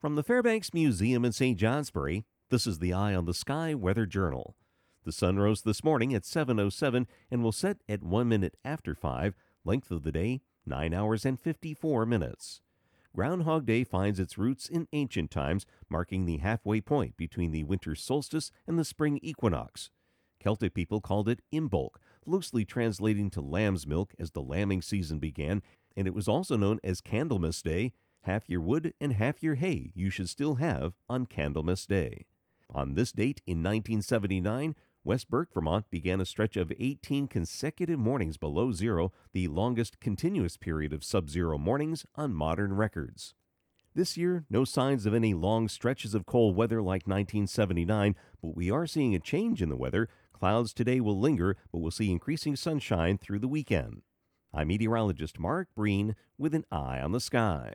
From the Fairbanks Museum in St. Johnsbury, this is the Eye on the Sky Weather Journal. The sun rose this morning at 7:07 and will set at 1 minute after 5. Length of the day 9 hours and 54 minutes. Groundhog Day finds its roots in ancient times, marking the halfway point between the winter solstice and the spring equinox. Celtic people called it Imbolc, loosely translating to lamb's milk as the lambing season began, and it was also known as Candlemas Day half your wood and half your hay you should still have on Candlemas Day. On this date in 1979, West Burke, Vermont began a stretch of 18 consecutive mornings below zero, the longest continuous period of sub zero mornings on modern records. This year, no signs of any long stretches of cold weather like 1979, but we are seeing a change in the weather. Clouds today will linger, but we'll see increasing sunshine through the weekend. I'm meteorologist Mark Breen with an eye on the sky.